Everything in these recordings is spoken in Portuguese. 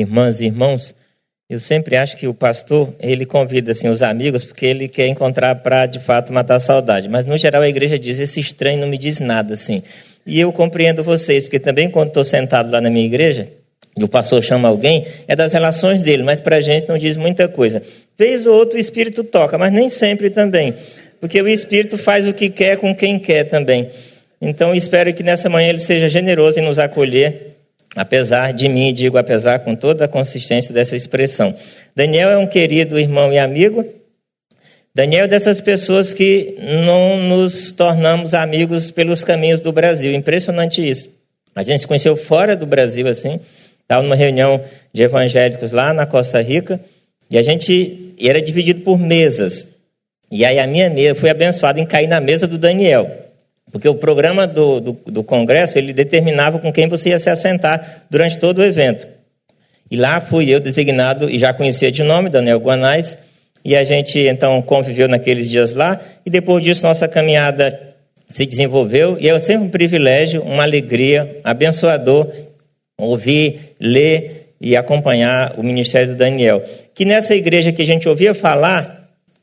irmãs e irmãos, eu sempre acho que o pastor, ele convida assim os amigos porque ele quer encontrar para de fato matar a saudade. Mas no geral a igreja diz esse estranho não me diz nada assim. E eu compreendo vocês, porque também quando estou sentado lá na minha igreja, e o pastor chama alguém, é das relações dele, mas para a gente não diz muita coisa. Vez ou outro o Espírito toca, mas nem sempre também. Porque o Espírito faz o que quer com quem quer também. Então espero que nessa manhã ele seja generoso em nos acolher apesar de mim, digo apesar com toda a consistência dessa expressão. Daniel é um querido irmão e amigo. Daniel é dessas pessoas que não nos tornamos amigos pelos caminhos do Brasil. Impressionante isso. A gente se conheceu fora do Brasil, assim. Estava numa reunião de evangélicos lá na Costa Rica. E a gente era dividido por mesas. E aí a minha mesa foi abençoada em cair na mesa do Daniel. Porque o programa do, do, do, congresso, ele determinava com quem você ia se assentar durante todo o evento. E lá fui eu designado, e já conhecia de nome, Daniel Guanais, e a gente então conviveu naqueles dias lá, e depois disso nossa caminhada se desenvolveu, e é sempre um privilégio, uma alegria, abençoador, ouvir, ler e acompanhar o ministério do Daniel. Que nessa igreja que a gente ouvia falar,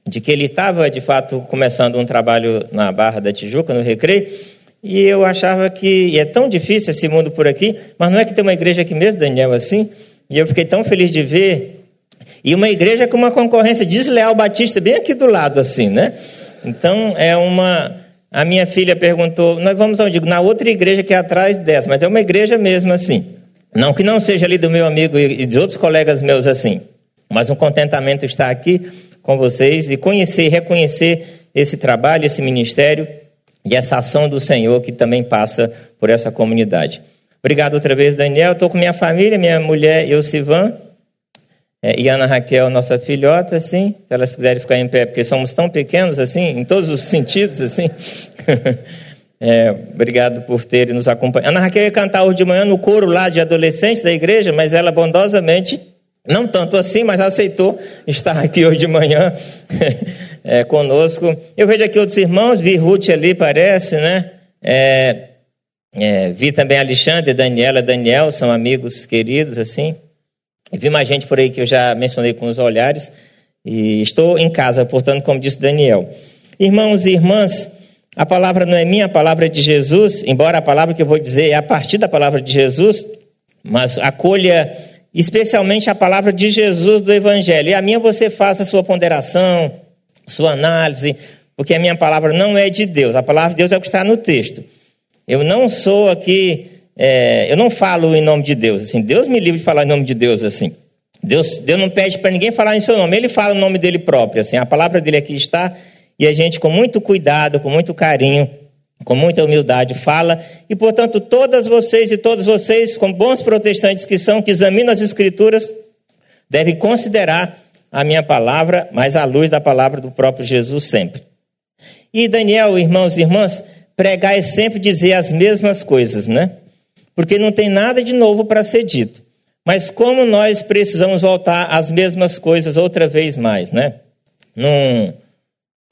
de que ele estava, de fato, começando um trabalho na Barra da Tijuca, no Recreio, e eu achava que é tão difícil esse mundo por aqui, mas não é que tem uma igreja aqui mesmo, Daniel, assim? E eu fiquei tão feliz de ver. E uma igreja com uma concorrência desleal batista bem aqui do lado, assim, né? Então, é uma. A minha filha perguntou: nós vamos onde? Na outra igreja que é atrás dessa, mas é uma igreja mesmo assim. Não que não seja ali do meu amigo e de outros colegas meus assim, mas um contentamento está aqui com vocês e conhecer, reconhecer esse trabalho, esse ministério e essa ação do Senhor que também passa por essa comunidade. Obrigado outra vez, Daniel. Estou com minha família, minha mulher Elcivan é, e Ana Raquel, nossa filhota, assim, se elas quiserem ficar em pé, porque somos tão pequenos, assim, em todos os sentidos, assim. é, obrigado por terem nos acompanhado. Ana Raquel ia cantar hoje de manhã no coro lá de adolescentes da igreja, mas ela bondosamente não tanto assim, mas aceitou estar aqui hoje de manhã é, conosco. Eu vejo aqui outros irmãos, vi Ruth ali, parece, né? É, é, vi também Alexandre, Daniela, Daniel, são amigos queridos, assim. Vi mais gente por aí que eu já mencionei com os olhares. E estou em casa, portanto, como disse Daniel. Irmãos e irmãs, a palavra não é minha, a palavra é de Jesus, embora a palavra que eu vou dizer é a partir da palavra de Jesus, mas acolha especialmente a palavra de Jesus do Evangelho. E a minha você faça a sua ponderação, sua análise, porque a minha palavra não é de Deus, a palavra de Deus é o que está no texto. Eu não sou aqui, é, eu não falo em nome de Deus, assim, Deus me livre de falar em nome de Deus assim. Deus, Deus não pede para ninguém falar em seu nome, ele fala o nome dele próprio, assim, a palavra dele aqui está, e a gente com muito cuidado, com muito carinho, com muita humildade fala, e portanto todas vocês e todos vocês, como bons protestantes que são, que examinam as escrituras, devem considerar a minha palavra, mas à luz da palavra do próprio Jesus sempre. E Daniel, irmãos e irmãs, pregar é sempre dizer as mesmas coisas, né? Porque não tem nada de novo para ser dito. Mas como nós precisamos voltar às mesmas coisas outra vez mais, né? Num,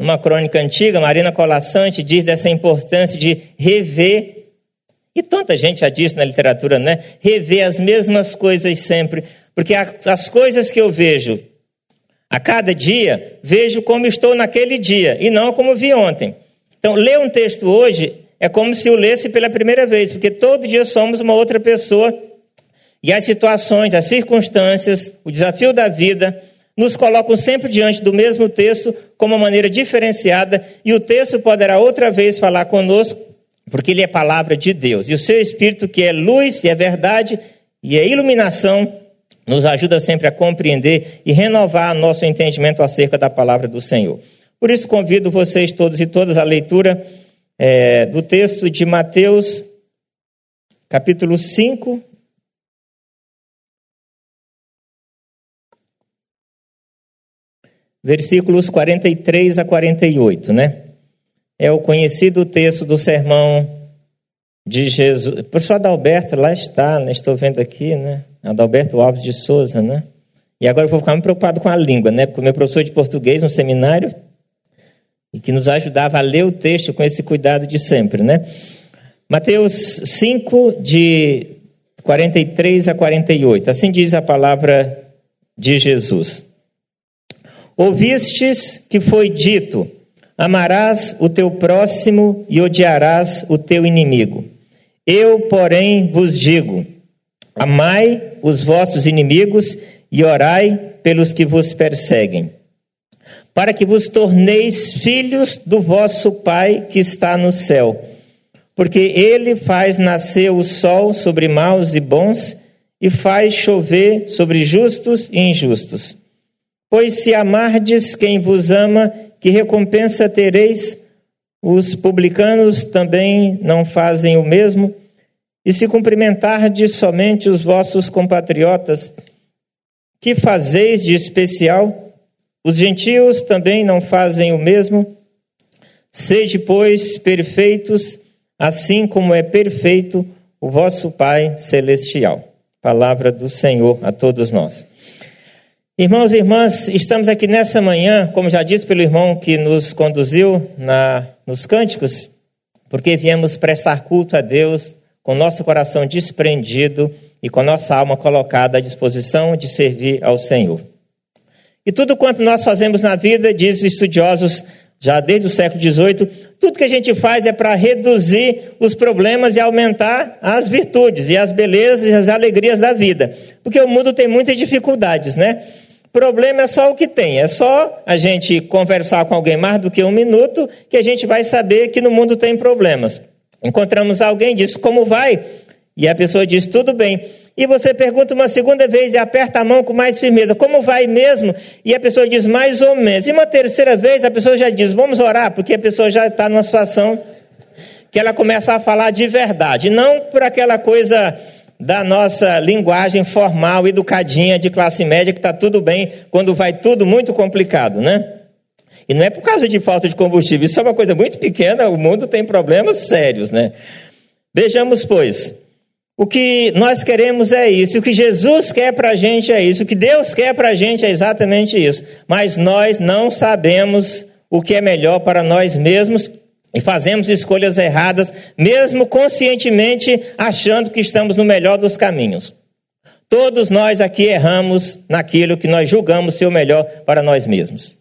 numa crônica antiga, Marina Colassante diz dessa importância de rever, e tanta gente já disse na literatura, né? Rever as mesmas coisas sempre, porque as coisas que eu vejo a cada dia, vejo como estou naquele dia e não como vi ontem. Então, ler um texto hoje é como se o lesse pela primeira vez, porque todo dia somos uma outra pessoa e as situações, as circunstâncias, o desafio da vida nos colocam sempre diante do mesmo texto, com uma maneira diferenciada, e o texto poderá outra vez falar conosco, porque ele é palavra de Deus. E o seu Espírito, que é luz e é verdade e é iluminação, nos ajuda sempre a compreender e renovar nosso entendimento acerca da palavra do Senhor. Por isso, convido vocês todos e todas à leitura é, do texto de Mateus, capítulo 5, versículos 43 a 48, né? É o conhecido texto do sermão de Jesus. O professor Adalberto lá está, né? Estou vendo aqui, né? Adalberto Alves de Souza, né? E agora eu vou ficar muito preocupado com a língua, né? Porque o meu professor de português no seminário, e que nos ajudava a ler o texto com esse cuidado de sempre, né? Mateus 5, de 43 a 48. Assim diz a palavra de Jesus. Ouvistes que foi dito: Amarás o teu próximo e odiarás o teu inimigo. Eu, porém, vos digo: Amai os vossos inimigos e orai pelos que vos perseguem, para que vos torneis filhos do vosso Pai que está no céu. Porque ele faz nascer o sol sobre maus e bons e faz chover sobre justos e injustos. Pois se amardes quem vos ama, que recompensa tereis? Os publicanos também não fazem o mesmo? E se cumprimentardes somente os vossos compatriotas, que fazeis de especial? Os gentios também não fazem o mesmo? Sede, pois, perfeitos, assim como é perfeito o vosso Pai celestial. Palavra do Senhor a todos nós. Irmãos e irmãs, estamos aqui nessa manhã, como já disse pelo irmão que nos conduziu na, nos cânticos, porque viemos prestar culto a Deus com nosso coração desprendido e com nossa alma colocada à disposição de servir ao Senhor. E tudo quanto nós fazemos na vida, diz estudiosos já desde o século XVIII, tudo que a gente faz é para reduzir os problemas e aumentar as virtudes e as belezas e as alegrias da vida. Porque o mundo tem muitas dificuldades, né? Problema é só o que tem, é só a gente conversar com alguém mais do que um minuto que a gente vai saber que no mundo tem problemas. Encontramos alguém, diz como vai? E a pessoa diz tudo bem e você pergunta uma segunda vez e aperta a mão com mais firmeza, como vai mesmo? E a pessoa diz mais ou menos. E uma terceira vez a pessoa já diz, vamos orar, porque a pessoa já está numa situação que ela começa a falar de verdade, não por aquela coisa da nossa linguagem formal, educadinha de classe média, que está tudo bem quando vai tudo muito complicado, né? E não é por causa de falta de combustível, isso é uma coisa muito pequena, o mundo tem problemas sérios, né? Vejamos, pois, o que nós queremos é isso, o que Jesus quer para a gente é isso, o que Deus quer para a gente é exatamente isso. Mas nós não sabemos o que é melhor para nós mesmos e fazemos escolhas erradas, mesmo conscientemente achando que estamos no melhor dos caminhos. Todos nós aqui erramos naquilo que nós julgamos ser o melhor para nós mesmos.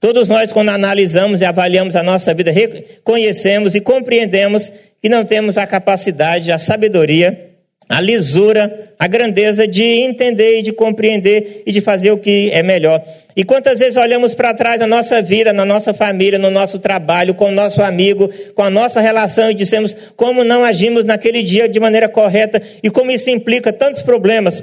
Todos nós, quando analisamos e avaliamos a nossa vida, reconhecemos e compreendemos que não temos a capacidade, a sabedoria, a lisura, a grandeza de entender e de compreender e de fazer o que é melhor. E quantas vezes olhamos para trás na nossa vida, na nossa família, no nosso trabalho, com o nosso amigo, com a nossa relação e dissemos como não agimos naquele dia de maneira correta e como isso implica tantos problemas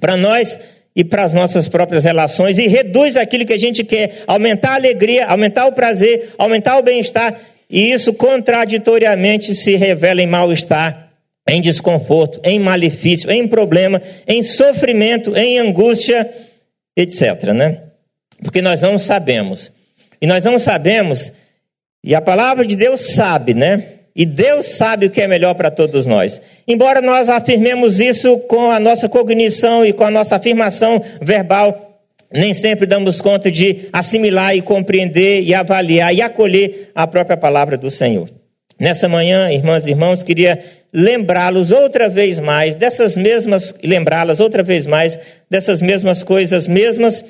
para nós e para as nossas próprias relações e reduz aquilo que a gente quer, aumentar a alegria, aumentar o prazer, aumentar o bem-estar e isso contraditoriamente se revela em mal-estar, em desconforto, em malefício, em problema, em sofrimento, em angústia, etc. Né? Porque nós não sabemos. E nós não sabemos, e a palavra de Deus sabe, né? E Deus sabe o que é melhor para todos nós. Embora nós afirmemos isso com a nossa cognição e com a nossa afirmação verbal, nem sempre damos conta de assimilar e compreender e avaliar e acolher a própria palavra do Senhor. Nessa manhã, irmãs e irmãos, queria lembrá-los outra vez mais dessas mesmas, lembrá-las outra vez mais dessas mesmas coisas mesmas,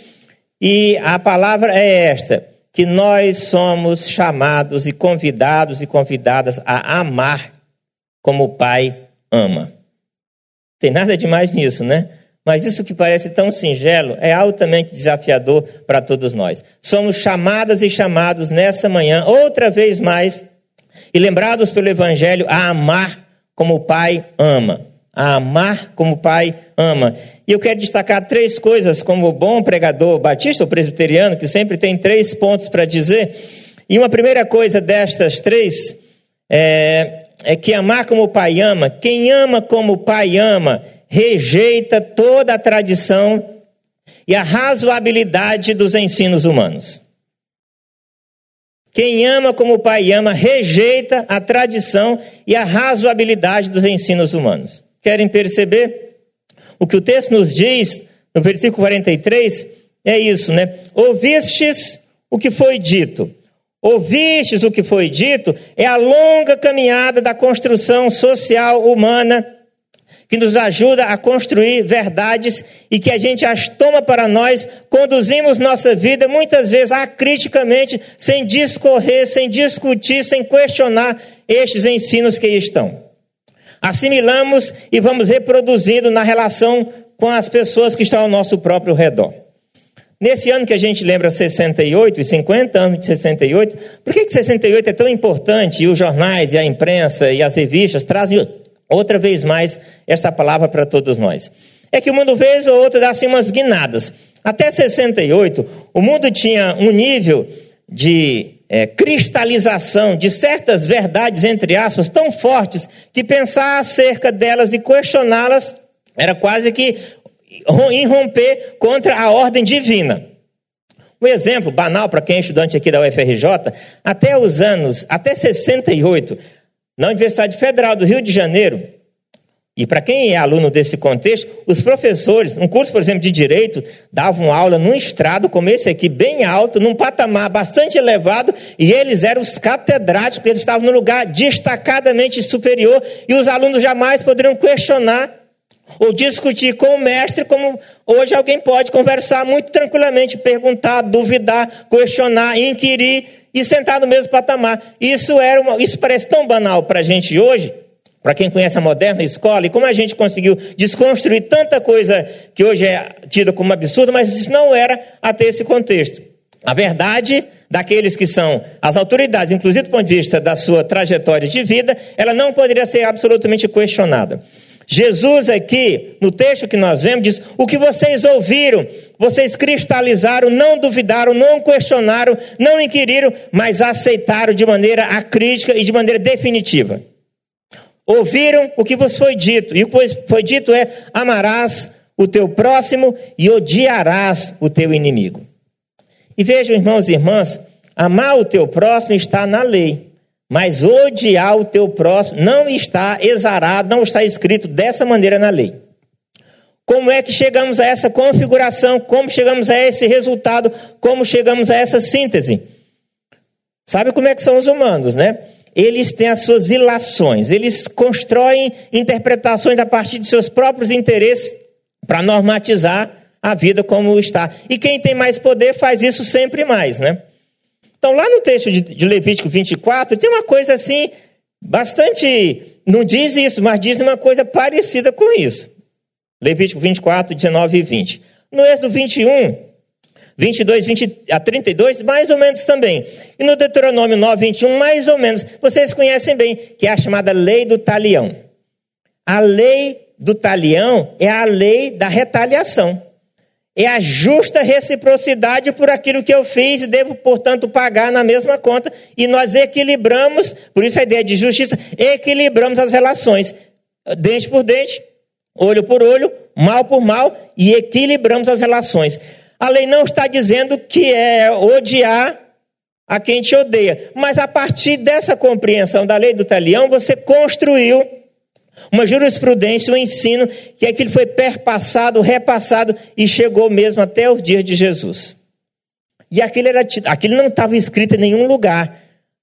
e a palavra é esta: que nós somos chamados e convidados e convidadas a amar como o Pai ama. Tem nada de mais nisso, né? Mas isso que parece tão singelo é altamente desafiador para todos nós. Somos chamadas e chamados nessa manhã, outra vez mais, e lembrados pelo Evangelho a amar como o Pai ama. A amar como o Pai ama. E eu quero destacar três coisas, como bom pregador batista ou presbiteriano, que sempre tem três pontos para dizer. E uma primeira coisa destas três é, é que amar como o Pai ama, quem ama como o Pai ama, rejeita toda a tradição e a razoabilidade dos ensinos humanos. Quem ama como o pai ama, rejeita a tradição e a razoabilidade dos ensinos humanos. Querem perceber? O que o texto nos diz, no versículo 43, é isso, né? Ouvistes o que foi dito. Ouvistes o que foi dito é a longa caminhada da construção social humana que nos ajuda a construir verdades e que a gente as toma para nós, conduzimos nossa vida muitas vezes acriticamente, sem discorrer, sem discutir, sem questionar estes ensinos que aí estão. Assimilamos e vamos reproduzindo na relação com as pessoas que estão ao nosso próprio redor. Nesse ano que a gente lembra 68 e 50 anos de 68, por que, que 68 é tão importante e os jornais e a imprensa e as revistas trazem outra vez mais esta palavra para todos nós? É que o mundo, vez ou outra, dá assim umas guinadas. Até 68, o mundo tinha um nível de é, cristalização de certas verdades, entre aspas, tão fortes que pensar acerca delas e questioná-las era quase que irromper contra a ordem divina. Um exemplo banal para quem é estudante aqui da UFRJ, até os anos, até 68, na Universidade Federal do Rio de Janeiro, e para quem é aluno desse contexto, os professores, um curso, por exemplo, de direito, davam aula num estrado como esse aqui, bem alto, num patamar bastante elevado, e eles eram os catedráticos, eles estavam no lugar destacadamente superior, e os alunos jamais poderiam questionar ou discutir com o mestre, como hoje alguém pode conversar muito tranquilamente, perguntar, duvidar, questionar, inquirir e sentar no mesmo patamar. Isso, era uma, isso parece tão banal para a gente hoje para quem conhece a moderna escola, e como a gente conseguiu desconstruir tanta coisa que hoje é tida como absurdo, mas isso não era até esse contexto. A verdade daqueles que são as autoridades, inclusive do ponto de vista da sua trajetória de vida, ela não poderia ser absolutamente questionada. Jesus aqui, no texto que nós vemos, diz: O que vocês ouviram, vocês cristalizaram, não duvidaram, não questionaram, não inquiriram, mas aceitaram de maneira acrítica e de maneira definitiva. Ouviram o que vos foi dito, e o que foi dito é: amarás o teu próximo e odiarás o teu inimigo. E vejam, irmãos e irmãs, amar o teu próximo está na lei, mas odiar o teu próximo não está exarado, não está escrito dessa maneira na lei. Como é que chegamos a essa configuração? Como chegamos a esse resultado? Como chegamos a essa síntese? Sabe como é que são os humanos, né? eles têm as suas ilações, eles constroem interpretações a partir de seus próprios interesses para normatizar a vida como está. E quem tem mais poder faz isso sempre mais, né? Então, lá no texto de, Levítico 24, tem uma coisa assim, bastante. Não diz isso, mas diz uma coisa parecida com isso. Levítico 24, 19 e 20. No Êxodo 21, 22 20 a 32, mais ou menos também. E no Deuteronômio 9, 21, mais ou menos. Vocês conhecem bem, que é a chamada lei do talião. A lei do talião é a lei da retaliação. É a justa reciprocidade por aquilo que eu fiz e devo, portanto, pagar na mesma conta. E nós equilibramos, por isso a ideia de justiça, equilibramos as relações. Dente por dente, olho por olho, mal por mal, e equilibramos as relações. A lei não está dizendo que é odiar a quem te odeia. Mas a partir dessa compreensão da lei do talião, você construiu uma jurisprudência, um ensino, que aquilo foi perpassado, repassado e chegou mesmo até os dias de Jesus. E aquilo, era, aquilo não estava escrito em nenhum lugar,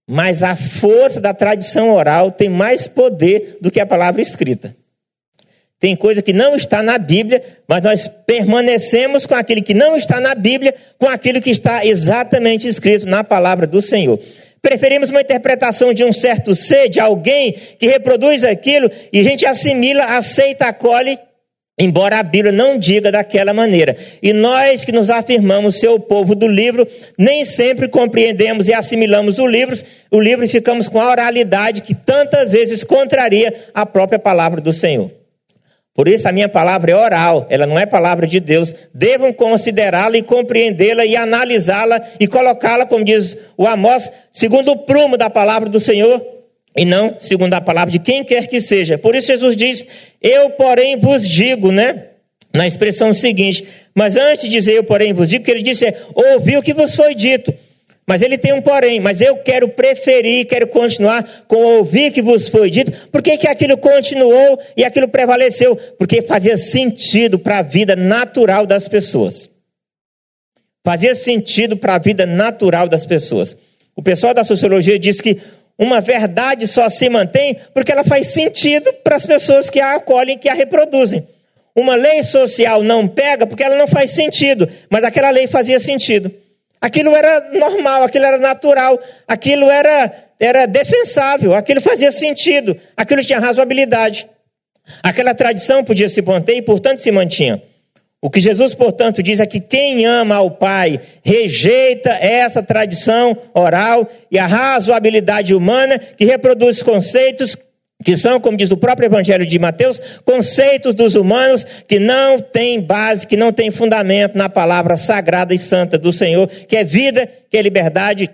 mas a força da tradição oral tem mais poder do que a palavra escrita. Tem coisa que não está na Bíblia, mas nós permanecemos com aquilo que não está na Bíblia, com aquilo que está exatamente escrito na palavra do Senhor. Preferimos uma interpretação de um certo ser, de alguém que reproduz aquilo, e a gente assimila, aceita, acolhe, embora a Bíblia não diga daquela maneira. E nós que nos afirmamos ser o povo do livro, nem sempre compreendemos e assimilamos o livro, o livro e ficamos com a oralidade que tantas vezes contraria a própria palavra do Senhor. Por isso a minha palavra é oral, ela não é palavra de Deus. Devam considerá-la e compreendê-la e analisá-la e colocá-la, como diz o Amós, segundo o prumo da palavra do Senhor e não segundo a palavra de quem quer que seja. Por isso Jesus diz: Eu, porém, vos digo, né? Na expressão seguinte, mas antes de dizer eu, porém, vos digo, que ele disse é: ouvi o que vos foi dito. Mas ele tem um porém, mas eu quero preferir, quero continuar com ouvir que vos foi dito. Por que, que aquilo continuou e aquilo prevaleceu? Porque fazia sentido para a vida natural das pessoas. Fazia sentido para a vida natural das pessoas. O pessoal da sociologia diz que Uma verdade só se mantém porque ela faz sentido para as pessoas que a acolhem, que a reproduzem. Uma lei social não pega porque ela não faz sentido, mas aquela lei fazia sentido. Aquilo era normal, aquilo era natural, aquilo era, era defensável, aquilo fazia sentido, aquilo tinha razoabilidade. Aquela tradição podia se manter e, portanto, se mantinha. O que Jesus, portanto, diz é que quem ama ao Pai rejeita essa tradição oral e a razoabilidade humana que reproduz conceitos que são, como diz o próprio Evangelho de Mateus, conceitos dos humanos que não têm base, que não têm fundamento na palavra sagrada e santa do Senhor, que é vida, que é liberdade,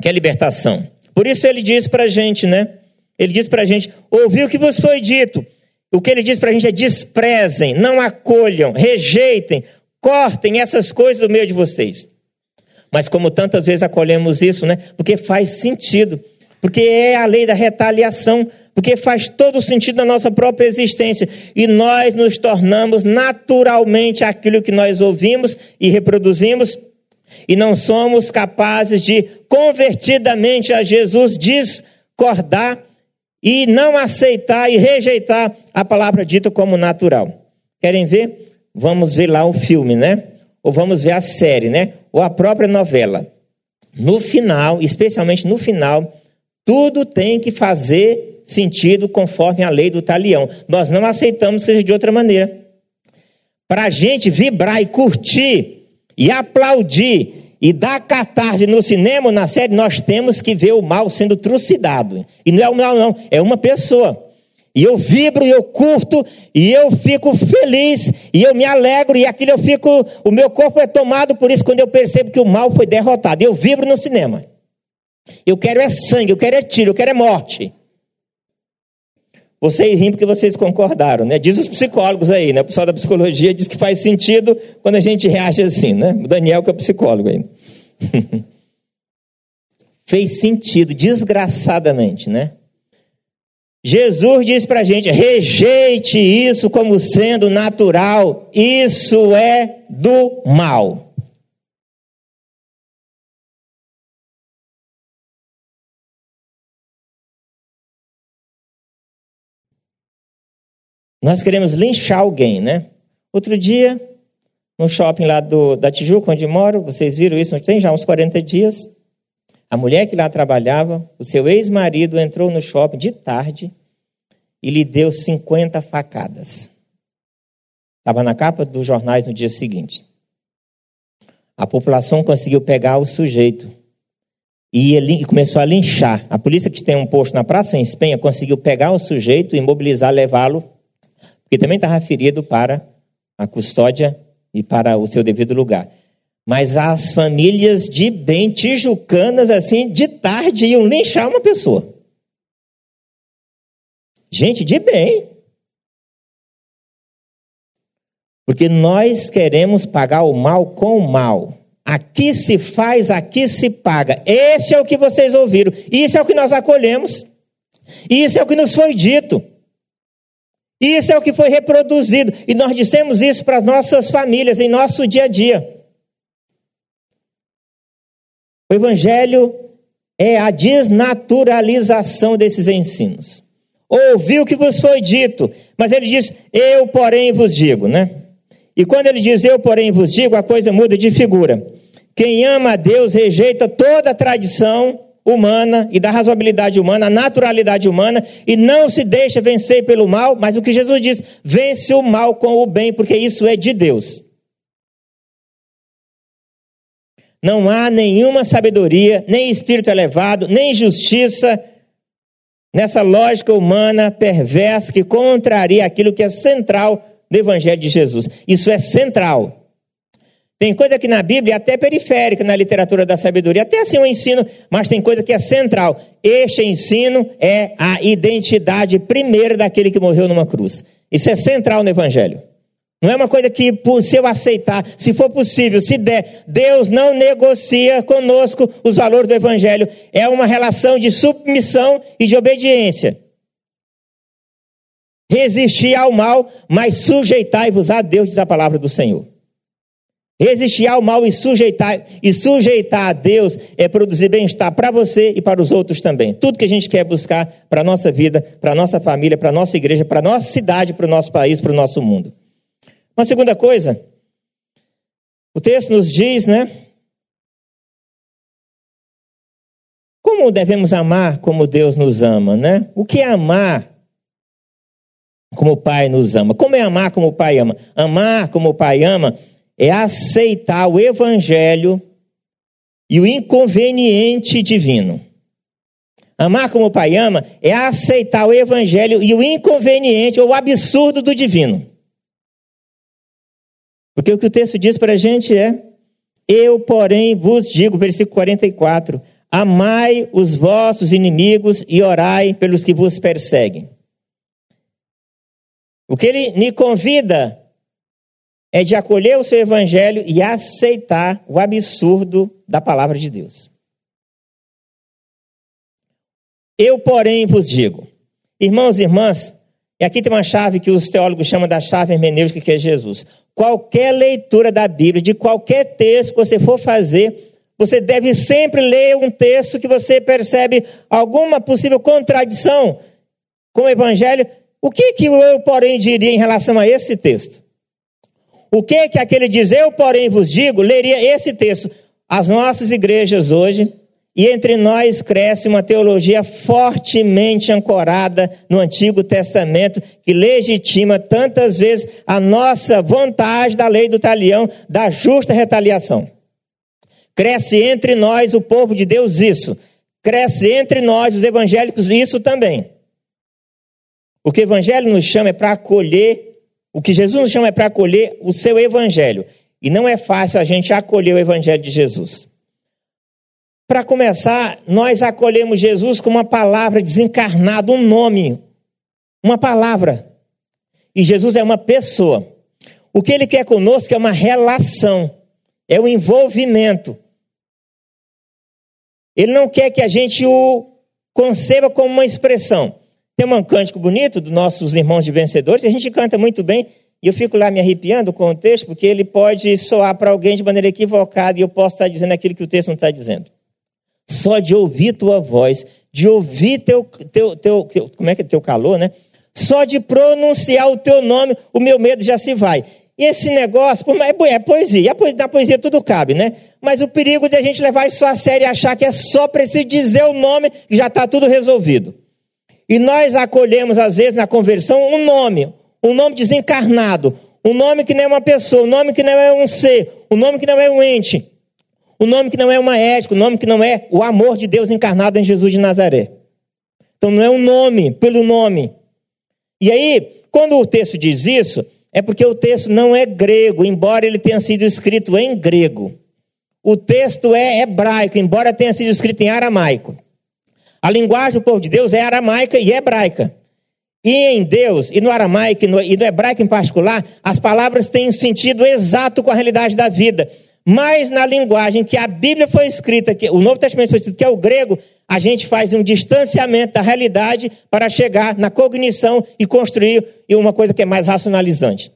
que é libertação. Por isso ele diz para a gente, né? Ele diz para a gente: ouviu o que vos foi dito o que ele diz para a gente é: desprezem, não acolham, rejeitem, cortem essas coisas do meio de vocês. Mas como tantas vezes acolhemos isso, né? Porque faz sentido. Porque é a lei da retaliação. Porque faz todo o sentido na nossa própria existência. E nós nos tornamos naturalmente aquilo que nós ouvimos e reproduzimos. E não somos capazes de, convertidamente a Jesus, discordar e não aceitar e rejeitar a palavra dita como natural. Querem ver? Vamos ver lá o filme, né? Ou vamos ver a série, né? Ou a própria novela. No final, especialmente no final, tudo tem que fazer sentido conforme a lei do talião. Nós não aceitamos seja de outra maneira. Para a gente vibrar e curtir e aplaudir e da catarse no cinema, na série, nós temos que ver o mal sendo trucidado. E não é o mal, não, é uma pessoa. E eu vibro, e eu curto, e eu fico feliz, e eu me alegro, e aquilo eu fico. O meu corpo é tomado por isso quando eu percebo que o mal foi derrotado. Eu vibro no cinema. Eu quero é sangue, eu quero é tiro, eu quero é morte. Vocês riem porque vocês concordaram, né? Diz os psicólogos aí, né? O pessoal da psicologia diz que faz sentido quando a gente reage assim, né? O Daniel que é psicólogo aí. Fez sentido, desgraçadamente, né? Jesus diz para a gente: rejeite isso como sendo natural, isso é do mal. Nós queremos linchar alguém, né? Outro dia, no shopping lá do, da Tijuca, onde moro, vocês viram isso, tem já uns 40 dias. A mulher que lá trabalhava, o seu ex-marido entrou no shopping de tarde e lhe deu 50 facadas. Estava na capa dos jornais no dia seguinte. A população conseguiu pegar o sujeito e ele começou a linchar. A polícia que tem um posto na Praça em Espenha conseguiu pegar o sujeito, imobilizar, levá-lo que também está referido para a custódia e para o seu devido lugar. Mas as famílias de bem tijucanas, assim, de tarde iam linchar uma pessoa. Gente de bem. Porque nós queremos pagar o mal com o mal. Aqui se faz, aqui se paga. Esse é o que vocês ouviram. Isso é o que nós acolhemos. Isso é o que nos foi dito. Isso é o que foi reproduzido. E nós dissemos isso para as nossas famílias, em nosso dia a dia. O Evangelho é a desnaturalização desses ensinos. Ouviu o que vos foi dito, mas ele diz, eu, porém, vos digo, né? E quando ele diz, eu, porém, vos digo, a coisa muda de figura. Quem ama a Deus rejeita toda a tradição humana e da razoabilidade humana, a naturalidade humana, e não se deixa vencer pelo mal, mas o que Jesus diz, vence o mal com o bem, porque isso é de Deus. Não há nenhuma sabedoria, nem espírito elevado, nem justiça nessa lógica humana perversa que contraria aquilo que é central do Evangelho de Jesus. Isso é central. Tem coisa que na Bíblia é até periférica, na literatura da sabedoria, até assim o um ensino, mas tem coisa que é central. Este ensino é a identidade primeira daquele que morreu numa cruz. Isso é central no Evangelho. Não é uma coisa que, se eu aceitar, se for possível, se der, Deus não negocia conosco os valores do Evangelho. É uma relação de submissão e de obediência. Resistir ao mal, mas sujeitai-vos a Deus, diz a palavra do Senhor. Resistir ao mal e sujeitar, e sujeitar a Deus é produzir bem-estar para você e para os outros também. Tudo que a gente quer buscar para a nossa vida, para a nossa família, para a nossa igreja, para a nossa cidade, para o nosso país, para o nosso mundo. Uma segunda coisa, o texto nos diz, né? Como devemos amar como Deus nos ama, né? O que é amar como o Pai nos ama? Como é amar como o Pai ama? Amar como o Pai ama é aceitar o evangelho e o inconveniente divino. Amar como o Pai ama é aceitar o evangelho e o inconveniente ou o absurdo do divino. Porque o que o texto diz para a gente é: Eu, porém, vos digo, versículo 44, amai os vossos inimigos e orai pelos que vos perseguem. O que ele me convida é de acolher o seu evangelho e aceitar o absurdo da palavra de Deus. Eu, porém, vos digo, irmãos e irmãs, e aqui tem uma chave que os teólogos chamam da chave hermenêutica, que é Jesus. Qualquer leitura da Bíblia, de qualquer texto que você for fazer, você deve sempre ler um texto que você percebe alguma possível contradição com o Evangelho. O que, que eu, porém, diria em relação a esse texto? O que que aquele diz, eu porém vos digo, leria esse texto. As nossas igrejas hoje, e entre nós cresce uma teologia fortemente ancorada no Antigo Testamento, que legitima tantas vezes a nossa vontade da lei do talião, da justa retaliação. Cresce entre nós, o povo de Deus, isso. Cresce entre nós, os evangélicos, isso também. O que o evangelho nos chama é para acolher o que Jesus nos chama é para acolher o seu evangelho. E não é fácil a gente acolher o evangelho de Jesus. Para começar, nós acolhemos Jesus com uma palavra desencarnada, um nome, uma palavra. E Jesus é uma pessoa. O que ele quer conosco é uma relação, é o um envolvimento. Ele não quer que a gente o conceba como uma expressão. Tem um cântico bonito dos nossos irmãos de vencedores, a gente canta muito bem, e eu fico lá me arrepiando com o texto, porque ele pode soar para alguém de maneira equivocada, e eu posso estar dizendo aquilo que o texto não está dizendo. Só de ouvir tua voz, de ouvir teu, teu, teu, como é que é teu calor, né? Só de pronunciar o teu nome, o meu medo já se vai. E esse negócio, é, poesia, na poesia tudo cabe, né? Mas o perigo de a gente levar isso a sério e achar que é só preciso dizer o nome e já está tudo resolvido. E nós acolhemos, às vezes, na conversão, um nome, um nome desencarnado, um nome que não é uma pessoa, um nome que não é um ser, um nome que não é um ente, um nome que não é uma ética, um nome que não é o amor de Deus encarnado em Jesus de Nazaré. Então não é um nome pelo nome. E aí, quando o texto diz isso, é porque o texto não é grego, embora ele tenha sido escrito em grego. O texto é hebraico, embora tenha sido escrito em aramaico. A linguagem do povo de Deus é aramaica e hebraica. E em Deus, e no aramaico e no, e no hebraico em particular, as palavras têm um sentido exato com a realidade da vida. Mas na linguagem que a Bíblia foi escrita, que o Novo Testamento foi escrito, que é o grego, a gente faz um distanciamento da realidade para chegar na cognição e construir uma coisa que é mais racionalizante.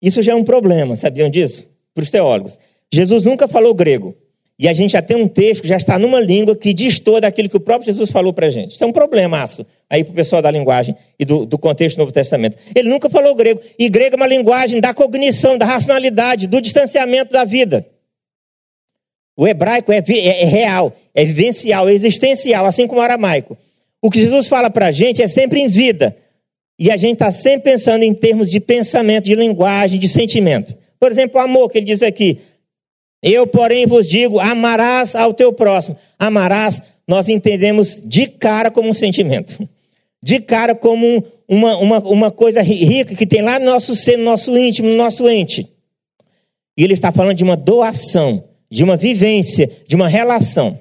Isso já é um problema, sabiam disso? Para os teólogos. Jesus nunca falou grego. E a gente já tem um texto que já está numa língua que distorce daquilo que o próprio Jesus falou para a gente. Isso é um problemaço aí para o pessoal da linguagem e do, do, contexto do Novo Testamento. Ele nunca falou grego. E grego é uma linguagem da cognição, da racionalidade, do distanciamento da vida. O hebraico é, é, é real, é vivencial, é existencial, assim como o aramaico. O que Jesus fala para a gente é sempre em vida. E a gente está sempre pensando em termos de pensamento, de linguagem, de sentimento. Por exemplo, o amor, que ele diz aqui. Eu, porém, vos digo: amarás ao teu próximo. Amarás, nós entendemos de cara como um sentimento, de cara como um, uma, uma, uma coisa rica que tem lá no nosso ser, no nosso íntimo, no nosso ente. E ele está falando de uma doação, de uma vivência, de uma relação.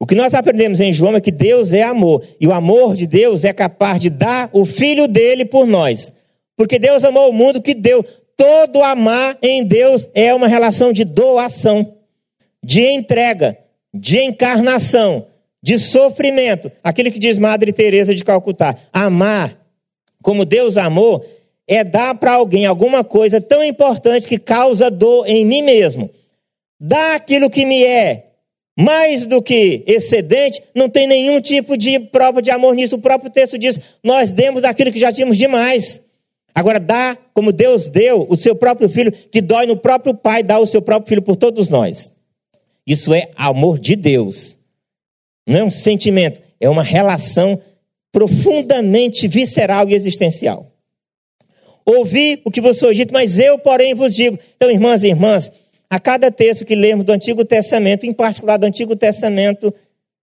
O que nós aprendemos em João é que Deus é amor, e o amor de Deus é capaz de dar o filho dele por nós. Porque Deus amou o mundo que deu Todo amar em Deus é uma relação de doação, de entrega, de encarnação, de sofrimento. Aquele que diz Madre Teresa de Calcutá, amar como Deus amou é dar para alguém alguma coisa tão importante que causa dor em mim mesmo. Dar aquilo que me é mais do que excedente, não tem nenhum tipo de prova de amor nisso. O próprio texto diz: nós demos aquilo que já tínhamos demais. Agora, dá como Deus deu o seu próprio filho, que dói no próprio Pai, dá o seu próprio filho por todos nós. Isso é amor de Deus. Não é um sentimento, é uma relação profundamente visceral e existencial. Ouvi o que você foi dito, mas eu, porém, vos digo. Então, irmãs e irmãs, a cada texto que lemos do Antigo Testamento, em particular do Antigo Testamento,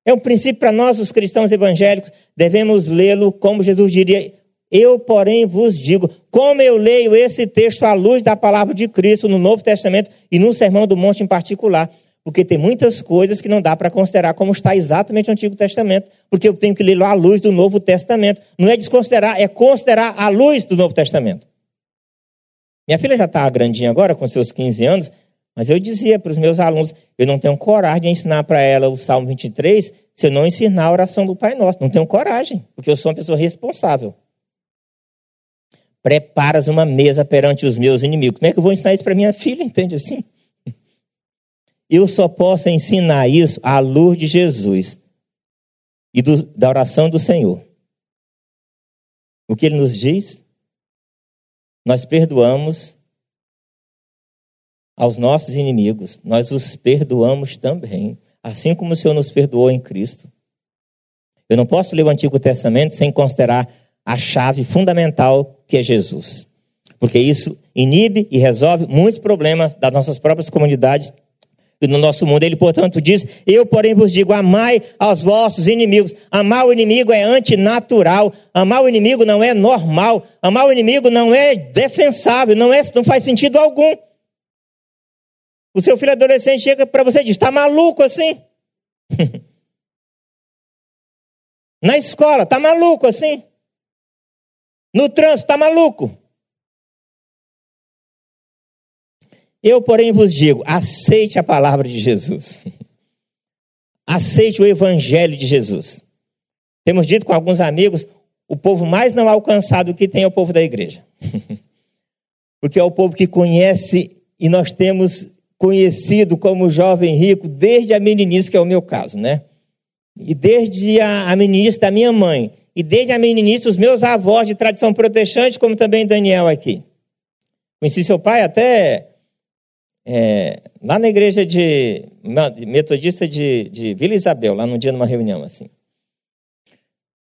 é um princípio para nós, os cristãos evangélicos, devemos lê-lo como Jesus diria: Eu, porém, vos digo, como eu leio esse texto à luz da palavra de Cristo no Novo Testamento e no Sermão do Monte em particular. Porque tem muitas coisas que não dá para considerar como está exatamente no Antigo Testamento, porque eu tenho que lê-lo à luz do Novo Testamento. Não é desconsiderar, é considerar à luz do Novo Testamento. Minha filha já está grandinha agora, com seus 15 anos, mas eu dizia para os meus alunos: eu não tenho coragem de ensinar para ela o Salmo 23 se eu não ensinar a oração do Pai Nosso. Não tenho coragem, porque eu sou uma pessoa responsável. Preparas uma mesa perante os meus inimigos. Como é que eu vou ensinar isso para minha filha? Entende assim? Eu só posso ensinar isso à luz de Jesus e do, da oração do Senhor. O que ele nos diz? Nós perdoamos aos nossos inimigos, nós os perdoamos também, assim como o Senhor nos perdoou em Cristo. Eu não posso ler o Antigo Testamento sem considerar a chave fundamental que é Jesus. Porque isso inibe e resolve muitos problemas das nossas próprias comunidades e no nosso mundo. Ele, portanto, diz: Eu, porém, vos digo: amai aos vossos inimigos. Amar o inimigo é antinatural. Amar o inimigo não é normal. Amar o inimigo não é defensável. Não, é, não faz sentido algum. O seu filho adolescente chega para você e diz: está maluco assim? Na escola, está maluco assim? No trânsito, está maluco? Eu, porém, vos digo: aceite a palavra de Jesus. Aceite o evangelho de Jesus. Temos dito com alguns amigos: o povo mais não alcançado que tem é o povo da igreja. Porque é o povo que conhece e nós temos conhecido como jovem rico desde a meninice, que é o meu caso, né? E desde a, a meninice da minha mãe, e desde a meninice os meus avós de tradição protestante, como também Daniel aqui. Conheci seu pai até é, lá na igreja de metodista de, de Vila Isabel, lá num dia numa reunião assim.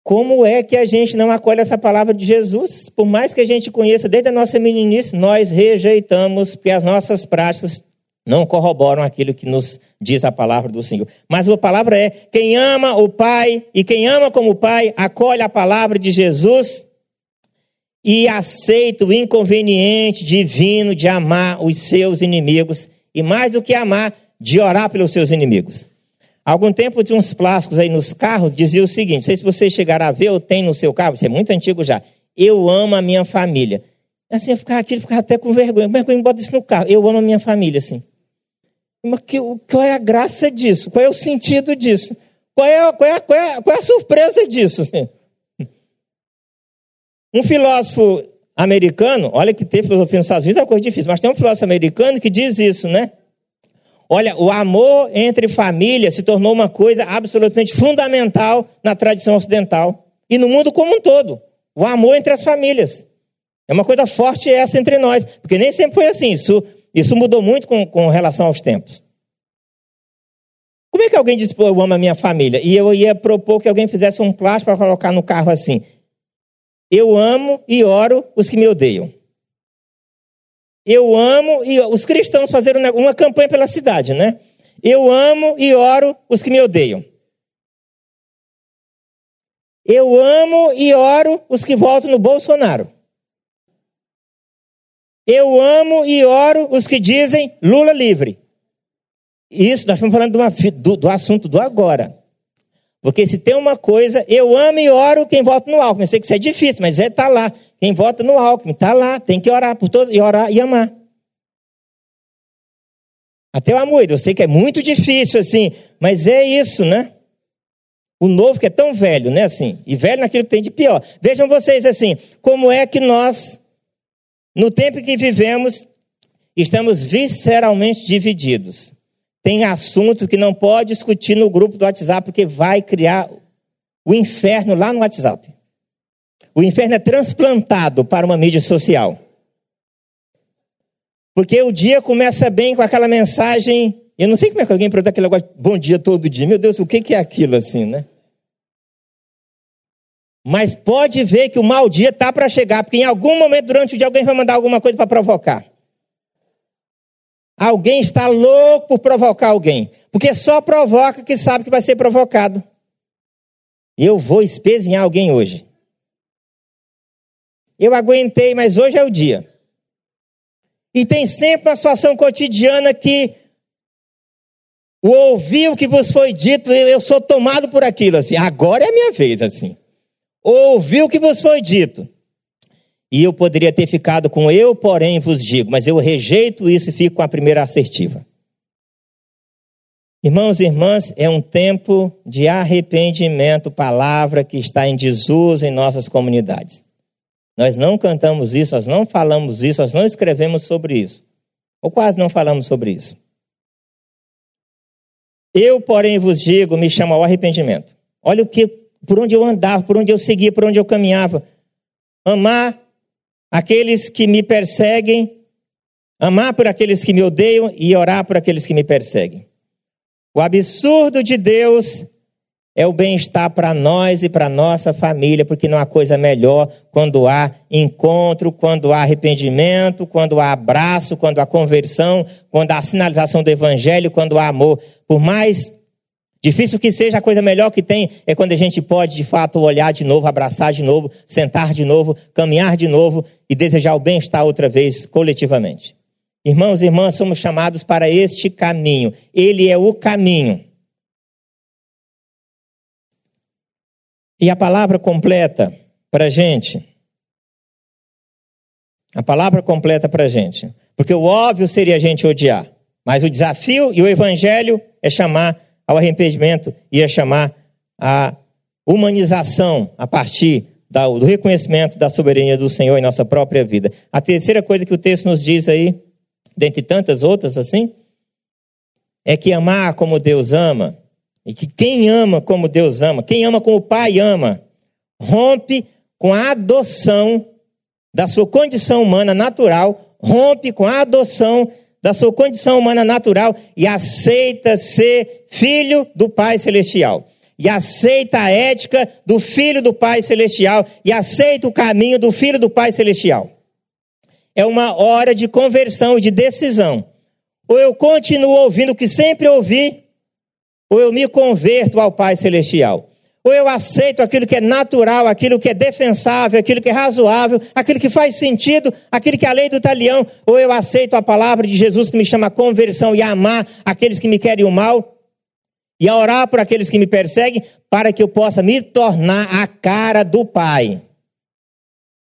Como é que a gente não acolhe essa palavra de Jesus? Por mais que a gente conheça desde a nossa meninice, nós rejeitamos, porque as nossas práticas não corroboram aquilo que nos diz a palavra do Senhor. Mas a palavra é: quem ama o Pai e quem ama como o Pai, acolhe a palavra de Jesus e aceita o inconveniente divino de amar os seus inimigos e, mais do que amar, de orar pelos seus inimigos. algum tempo tinha uns plásticos aí nos carros, dizia o seguinte: não sei se você chegar a ver ou tem no seu carro, isso é muito antigo já. Eu amo a minha família. Assim, eu ficava aqui, ele ficava até com vergonha. Como é que eu boto isso no carro? Eu amo a minha família, assim. Mas que, qual é a graça disso? Qual é o sentido disso? Qual é, qual é, qual é, qual é a surpresa disso? Um filósofo americano, olha que ter filosofia nos Estados Unidos é uma coisa difícil, mas tem um filósofo americano que diz isso, né? Olha, o amor entre famílias se tornou uma coisa absolutamente fundamental na tradição ocidental e no mundo como um todo. O amor entre as famílias. É uma coisa forte essa entre nós, porque nem sempre foi assim. Isso isso mudou muito com, com relação aos tempos. Como é que alguém pô, eu amo a minha família? E eu ia propor que alguém fizesse um plástico para colocar no carro assim. Eu amo e oro os que me odeiam. Eu amo e os cristãos fazeram uma campanha pela cidade, né? Eu amo e oro os que me odeiam. Eu amo e oro os que votam no Bolsonaro. Eu amo e oro os que dizem Lula livre. Isso, nós estamos falando uma, do, do, assunto do agora. Porque se tem uma coisa, eu amo e oro quem vota no Alckmin. Eu sei que isso é difícil, mas é tá lá. Quem vota no Alckmin está lá, tem que orar por todos e orar e amar. Até o amor, eu sei que é muito difícil assim, mas é isso, né? O novo que é tão velho, né, assim, e velho naquilo que tem de pior. Vejam vocês assim, como é que nós No tempo que vivemos, estamos visceralmente divididos. Tem assunto que não pode discutir no grupo do WhatsApp, porque vai criar o inferno lá no WhatsApp. O inferno é transplantado para uma mídia social. Porque o dia começa bem com aquela mensagem. Eu não sei como é que alguém pergunta aquele negócio, bom dia todo dia. Meu Deus, o que é aquilo assim, né? Mas pode ver que o mau dia está para chegar, porque em algum momento durante o dia alguém vai mandar alguma coisa para provocar. Alguém está louco por provocar alguém, porque só provoca que sabe que vai ser provocado. Eu vou espezinhar alguém hoje. Eu aguentei, mas hoje é o dia. E tem sempre uma situação cotidiana que o ouvir o que vos foi dito, eu sou tomado por aquilo assim. Agora é a minha vez assim. Ouvi o que vos foi dito. E eu poderia ter ficado com eu, porém vos digo, mas eu rejeito isso e fico com a primeira assertiva. Irmãos e irmãs, é um tempo de arrependimento, palavra que está em desuso em nossas comunidades. Nós não cantamos isso, nós não falamos isso, nós não escrevemos sobre isso. Ou quase não falamos sobre isso. Eu, porém, vos digo, me chamo ao arrependimento. Olha o que por onde eu andava, por onde eu seguia, por onde eu caminhava. Amar aqueles que me perseguem, amar por aqueles que me odeiam e orar por aqueles que me perseguem. O absurdo de Deus é o bem-estar para nós e para nossa família, porque não há coisa melhor quando há encontro, quando há arrependimento, quando há abraço, quando há conversão, quando há sinalização do evangelho, quando há amor. Por mais Difícil que seja, a coisa melhor que tem é quando a gente pode, de fato, olhar de novo, abraçar de novo, sentar de novo, caminhar de novo e desejar o bem-estar outra vez coletivamente. Irmãos e irmãs, somos chamados para este caminho. Ele é o caminho. E a palavra completa para a gente. A palavra completa para a gente. Porque o óbvio seria a gente odiar. Mas o desafio e o evangelho é chamar ao arrependimento ia chamar a humanização a partir do reconhecimento da soberania do Senhor em nossa própria vida. A terceira coisa que o texto nos diz aí, dentre tantas outras assim, é que amar como Deus ama, e que quem ama como Deus ama, quem ama como o Pai ama, rompe com a adoção da sua condição humana natural, rompe com a adoção da sua condição humana natural e aceita ser filho do Pai Celestial. E aceita a ética do filho do Pai Celestial e aceita o caminho do filho do Pai Celestial. É uma hora de conversão e de decisão. Ou eu continuo ouvindo o que sempre ouvi, ou eu me converto ao Pai Celestial. Ou eu aceito aquilo que é natural, aquilo que é defensável, aquilo que é razoável, aquilo que faz sentido, aquilo que é a lei do talião. Ou eu aceito a palavra de Jesus que me chama a conversão e a amar aqueles que me querem o mal. E a orar por aqueles que me perseguem, para que eu possa me tornar a cara do Pai.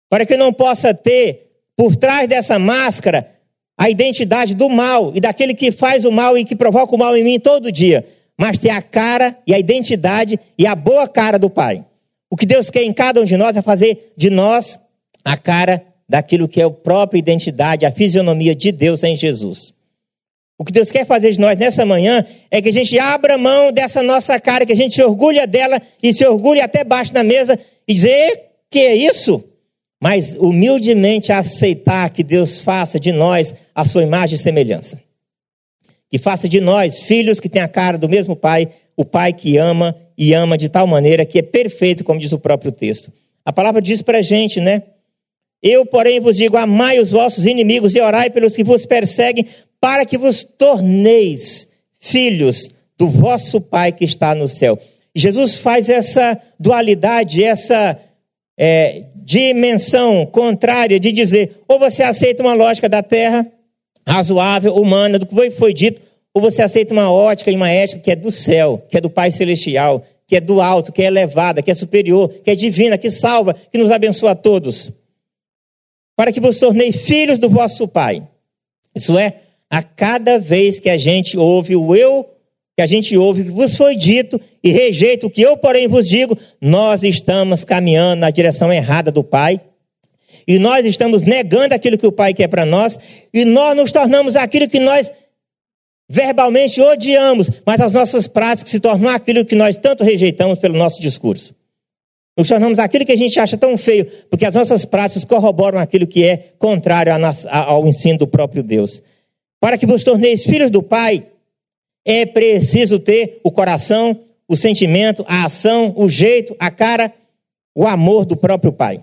Para que eu não possa ter por trás dessa máscara a identidade do mal e daquele que faz o mal e que provoca o mal em mim todo dia mas ter a cara e a identidade e a boa cara do Pai. O que Deus quer em cada um de nós é fazer de nós a cara daquilo que é a própria identidade, a fisionomia de Deus em Jesus. O que Deus quer fazer de nós nessa manhã é que a gente abra mão dessa nossa cara, que a gente se orgulha dela e se orgulhe até baixo da mesa e dizer que é isso, mas humildemente aceitar que Deus faça de nós a sua imagem e semelhança que faça de nós filhos que têm a cara do mesmo Pai, o Pai que ama e ama de tal maneira que é perfeito, como diz o próprio texto. A palavra diz para a gente, né? Eu, porém, vos digo: amai os vossos inimigos e orai pelos que vos perseguem, para que vos torneis filhos do vosso Pai que está no céu. Jesus faz essa dualidade, essa é, dimensão contrária de dizer: ou você aceita uma lógica da terra, razoável, humana, do que foi dito, ou você aceita uma ótica e uma ética que é do céu, que é do Pai Celestial, que é do alto, que é elevada, que é superior, que é divina, que salva, que nos abençoa a todos. Para que vos tornei filhos do vosso Pai. Isso é, a cada vez que a gente ouve o eu, que a gente ouve o que vos foi dito e rejeita o que eu, porém, vos digo, nós estamos caminhando na direção errada do Pai E nós estamos negando aquilo que o Pai quer para nós, e nós nos tornamos aquilo que nós verbalmente odiamos, mas as nossas práticas se tornam aquilo que nós tanto rejeitamos pelo nosso discurso. Nos tornamos aquilo que a gente acha tão feio, porque as nossas práticas corroboram aquilo que é contrário ao ensino do próprio Deus. Para que vos torneis filhos do Pai, é preciso ter o coração, o sentimento, a ação, o jeito, a cara, o amor do próprio Pai.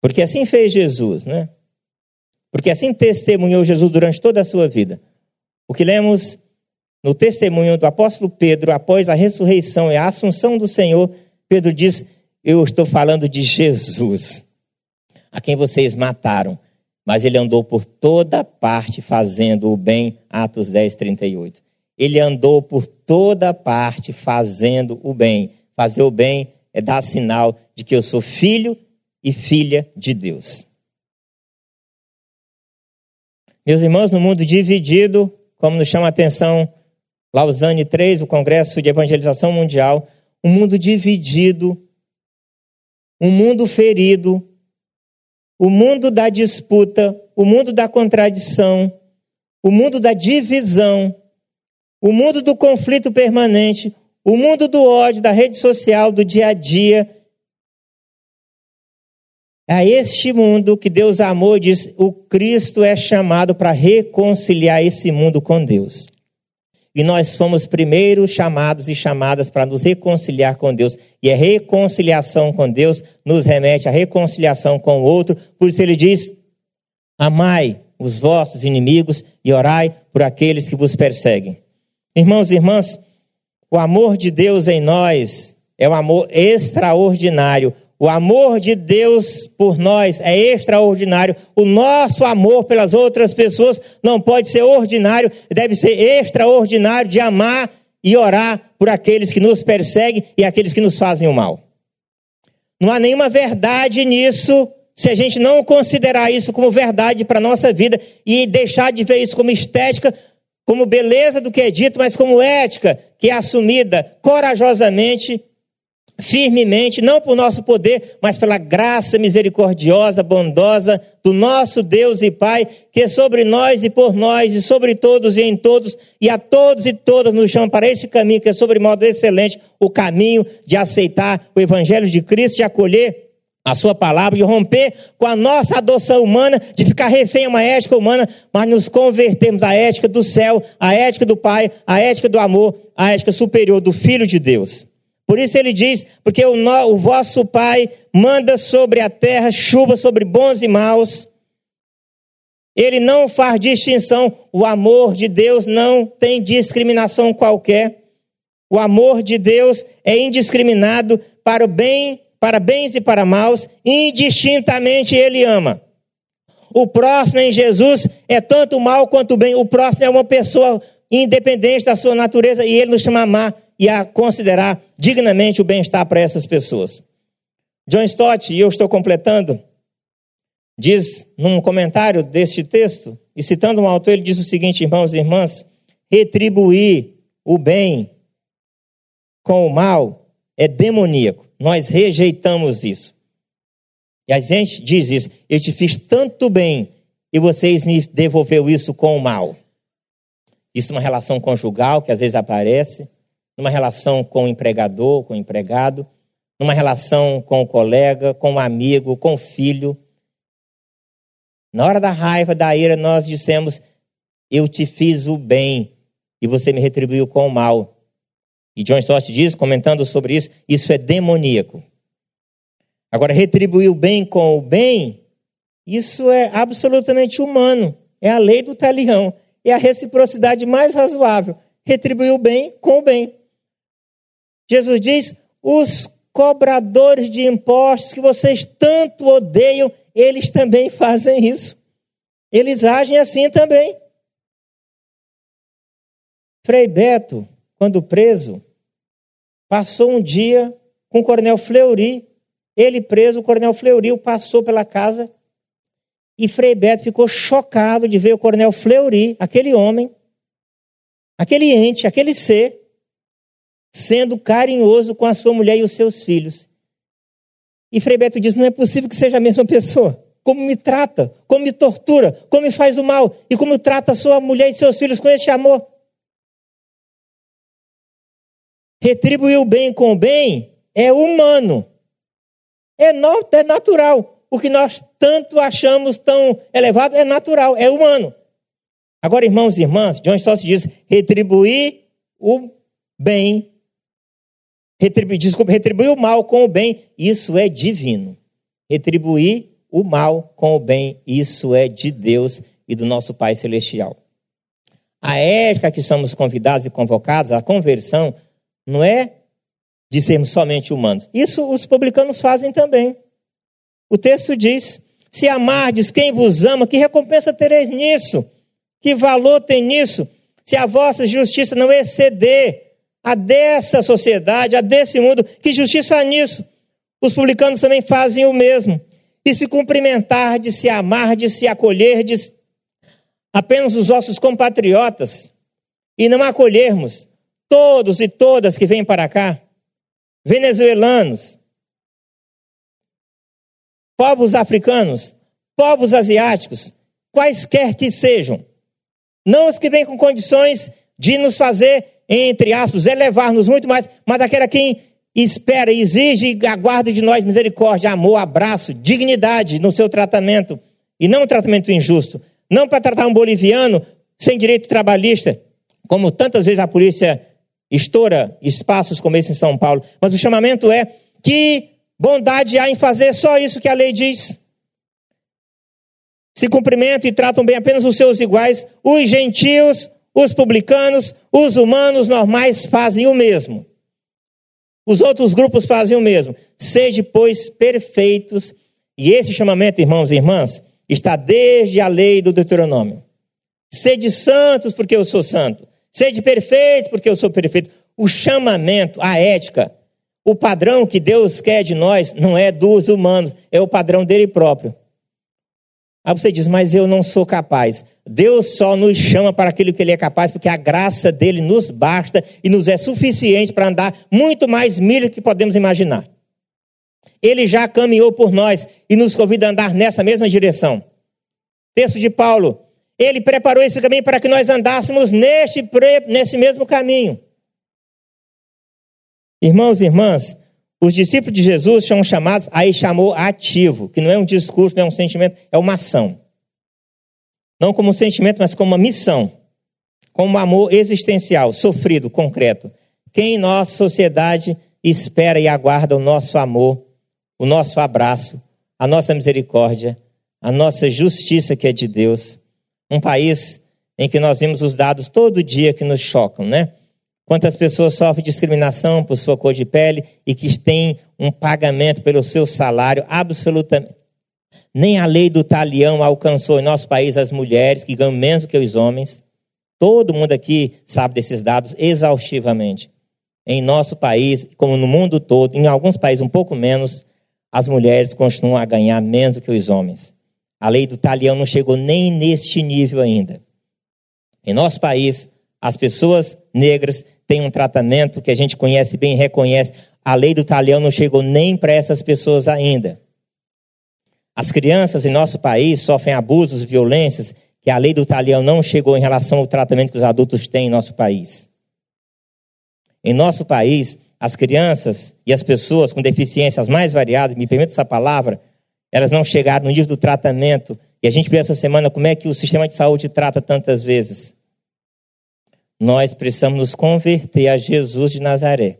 Porque assim fez Jesus, né? Porque assim testemunhou Jesus durante toda a sua vida. O que lemos no testemunho do apóstolo Pedro, após a ressurreição e a assunção do Senhor, Pedro diz: Eu estou falando de Jesus, a quem vocês mataram, mas ele andou por toda parte fazendo o bem. Atos 10, 38. Ele andou por toda parte fazendo o bem. Fazer o bem é dar sinal de que eu sou filho e filha de Deus. Meus irmãos, no mundo dividido, como nos chama a atenção Lausanne 3, o Congresso de Evangelização Mundial, um mundo dividido, um mundo ferido, o mundo da disputa, o mundo da contradição, o mundo da divisão, o mundo do conflito permanente, o mundo do ódio, da rede social, do dia a dia, a este mundo que Deus amou diz: o Cristo é chamado para reconciliar esse mundo com Deus. E nós fomos primeiro chamados e chamadas para nos reconciliar com Deus. E a reconciliação com Deus nos remete à reconciliação com o outro. Por isso ele diz: Amai os vossos inimigos e orai por aqueles que vos perseguem. Irmãos e irmãs, o amor de Deus em nós é um amor extraordinário. O amor de Deus por nós é extraordinário. O nosso amor pelas outras pessoas não pode ser ordinário, deve ser extraordinário de amar e orar por aqueles que nos perseguem e aqueles que nos fazem o mal. Não há nenhuma verdade nisso se a gente não considerar isso como verdade para a nossa vida e deixar de ver isso como estética, como beleza do que é dito, mas como ética que é assumida corajosamente firmemente, não por nosso poder, mas pela graça misericordiosa, bondosa do nosso Deus e Pai, que é sobre nós e por nós, e sobre todos e em todos, e a todos e todas nos chama para esse caminho, que é sobre modo excelente, o caminho de aceitar o Evangelho de Cristo, de acolher a sua palavra, de romper com a nossa adoção humana, de ficar refém a uma ética humana, mas nos convertermos à ética do céu, à ética do Pai, à ética do amor, à ética superior do Filho de Deus. Por isso ele diz: porque o, o vosso Pai manda sobre a terra chuva sobre bons e maus. Ele não faz distinção. O amor de Deus não tem discriminação qualquer. O amor de Deus é indiscriminado para o bem, para bens e para maus, indistintamente ele ama. O próximo em Jesus é tanto mal quanto bem. O próximo é uma pessoa independente da sua natureza e ele nos chama amar e a considerar dignamente o bem-estar para essas pessoas. John Stott, e eu estou completando, diz num comentário deste texto, e citando um autor, ele diz o seguinte, irmãos e irmãs: retribuir o bem com o mal é demoníaco. Nós rejeitamos isso. E a gente diz isso: eu te fiz tanto bem e vocês me devolveu isso com o mal. Isso é uma relação conjugal que às vezes aparece numa relação com o empregador, com o empregado, numa relação com o colega, com o amigo, com o filho. Na hora da raiva, da ira, nós dissemos: Eu te fiz o bem e você me retribuiu com o mal. E John Stott diz, comentando sobre isso, isso é demoníaco. Agora, retribuir o bem com o bem, isso é absolutamente humano. É a lei do talião. É a reciprocidade mais razoável. Retribuir o bem com o bem. Jesus diz: os cobradores de impostos que vocês tanto odeiam, eles também fazem isso. Eles agem assim também. Frei Beto, quando preso, passou um dia com o coronel Fleury. Ele preso, o coronel Fleury o passou pela casa e Frei Beto ficou chocado de ver o coronel Fleury, aquele homem, aquele ente, aquele ser, sendo carinhoso com a sua mulher e os seus filhos. E Frei Beto diz: não é possível que seja a mesma pessoa. Como me trata, como me tortura, como me faz o mal e como trata sua mulher e seus filhos com esse amor. Retribuir o bem com o bem é humano, é, no, é natural. O que nós tanto achamos tão elevado é natural, é humano. Agora, irmãos e irmãs, John Stott diz: retribuir o bem, retribuir, desculpa, retribuir o mal com o bem, isso é divino. Retribuir o mal com o bem, isso é de Deus e do nosso Pai Celestial. A ética que somos convidados e convocados, a conversão, não é de sermos somente humanos. Isso os publicanos fazem também. O texto diz: Se amardes quem vos ama, que recompensa tereis nisso? Que valor tem nisso? Se a vossa justiça não exceder a dessa sociedade, a desse mundo, que justiça há nisso? Os publicanos também fazem o mesmo. E se cumprimentar, de se amar, de se acolher, de apenas os vossos compatriotas, e não acolhermos todos e todas que vêm para cá, venezuelanos, povos africanos, povos asiáticos, quaisquer que sejam, não os que vêm com condições de nos fazer, entre aspas, elevar-nos muito mais, mas aquela quem espera, exige e aguarda de nós misericórdia, amor, abraço, dignidade no seu tratamento, e não um tratamento injusto. Não para tratar um boliviano sem direito trabalhista, como tantas vezes a polícia estoura espaços como esse em São Paulo, mas o chamamento é que bondade há em fazer só isso que a lei diz. Se cumprimentam e tratam bem apenas os seus iguais, os gentios, os publicanos, os humanos normais fazem o mesmo. Os outros grupos fazem o mesmo. Sede, pois, perfeitos. E esse chamamento, irmãos e irmãs, está desde a lei do Deuteronômio. Sede santos, porque eu sou santo. Sede perfeitos, porque eu sou perfeito. O chamamento, a ética, o padrão que Deus quer de nós não é dos humanos, é o padrão dele próprio. Aí você diz, mas eu não sou capaz. Deus só nos chama para aquilo que Ele é capaz, porque a graça dele nos basta e nos é suficiente para andar muito mais milhas que podemos imaginar. Ele já caminhou por nós e nos convida a andar nessa mesma direção. Texto de Paulo. Ele preparou esse caminho para que nós andássemos neste, nesse mesmo caminho. Irmãos e irmãs, os discípulos de Jesus são chamados, aí chamou ativo, que não é um discurso, não é um sentimento, é uma ação. Não como um sentimento, mas como uma missão. Como um amor existencial, sofrido, concreto. Quem em nossa sociedade espera e aguarda o nosso amor, o nosso abraço, a nossa misericórdia, a nossa justiça que é de Deus. Um país em que nós vemos os dados todo dia que nos chocam, né? Quantas pessoas sofrem discriminação por sua cor de pele e que têm um pagamento pelo seu salário absolutamente. Nem a lei do talião alcançou em nosso país as mulheres que ganham menos que os homens. Todo mundo aqui sabe desses dados exaustivamente. Em nosso país, como no mundo todo, em alguns países um pouco menos, as mulheres continuam a ganhar menos que os homens. A lei do talião não chegou nem neste nível ainda. Em nosso país, as pessoas negras tem um tratamento que a gente conhece bem, reconhece. A lei do talhão não chegou nem para essas pessoas ainda. As crianças em nosso país sofrem abusos, violências, que a lei do talhão não chegou em relação ao tratamento que os adultos têm em nosso país. Em nosso país, as crianças e as pessoas com deficiências mais variadas, me permita essa palavra, elas não chegaram no nível do tratamento. E a gente viu essa semana como é que o sistema de saúde trata tantas vezes nós precisamos nos converter a Jesus de Nazaré.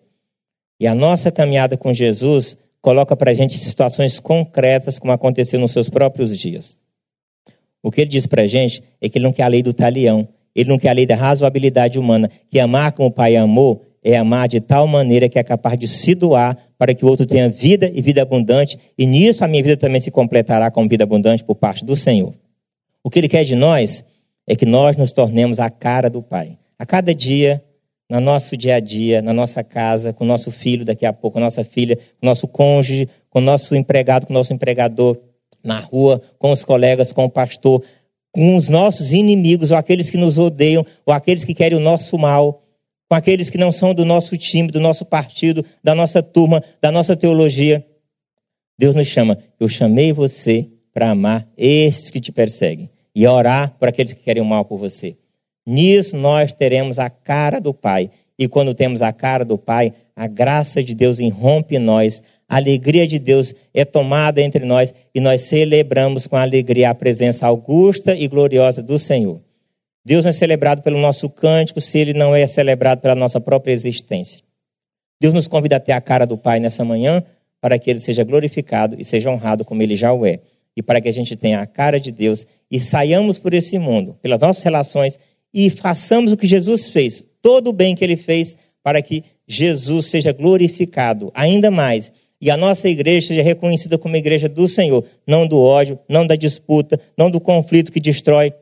E a nossa caminhada com Jesus coloca para a gente situações concretas, como aconteceu nos seus próprios dias. O que ele diz para a gente é que ele não quer a lei do talião, ele não quer a lei da razoabilidade humana, que amar como o Pai amou é amar de tal maneira que é capaz de se doar para que o outro tenha vida e vida abundante, e nisso a minha vida também se completará com vida abundante por parte do Senhor. O que ele quer de nós é que nós nos tornemos a cara do Pai. A cada dia, no nosso dia a dia, na nossa casa, com o nosso filho, daqui a pouco, a nossa filha, com o nosso cônjuge, com o nosso empregado, com o nosso empregador, na rua, com os colegas, com o pastor, com os nossos inimigos, ou aqueles que nos odeiam, ou aqueles que querem o nosso mal, com aqueles que não são do nosso time, do nosso partido, da nossa turma, da nossa teologia. Deus nos chama. Eu chamei você para amar esses que te perseguem e orar por aqueles que querem o mal por você. Nisso nós teremos a cara do Pai. E quando temos a cara do Pai, a graça de Deus irrompe em nós, a alegria de Deus é tomada entre nós e nós celebramos com alegria a presença augusta e gloriosa do Senhor. Deus não é celebrado pelo nosso cântico se ele não é celebrado pela nossa própria existência. Deus nos convida a ter a cara do Pai nessa manhã para que ele seja glorificado e seja honrado como ele já o é. E para que a gente tenha a cara de Deus e saiamos por esse mundo, pelas nossas relações e façamos o que Jesus fez, todo o bem que ele fez para que Jesus seja glorificado ainda mais e a nossa igreja seja reconhecida como igreja do Senhor, não do ódio, não da disputa, não do conflito que destrói,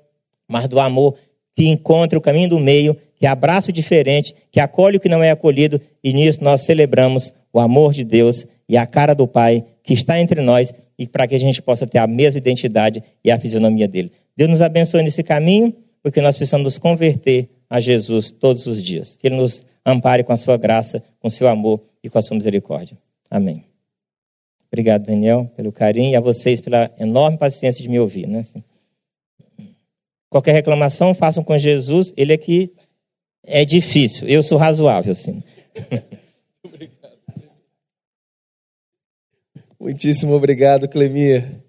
mas do amor que encontra o caminho do meio, que abraça o diferente, que acolhe o que não é acolhido, e nisso nós celebramos o amor de Deus e a cara do Pai que está entre nós e para que a gente possa ter a mesma identidade e a fisionomia dele. Deus nos abençoe nesse caminho, porque nós precisamos nos converter a Jesus todos os dias. Que ele nos ampare com a sua graça, com o seu amor e com a sua misericórdia. Amém. Obrigado, Daniel, pelo carinho e a vocês pela enorme paciência de me ouvir. Né? Qualquer reclamação, façam com Jesus. Ele é que é difícil. Eu sou razoável, sim. Muitíssimo obrigado, Clemir.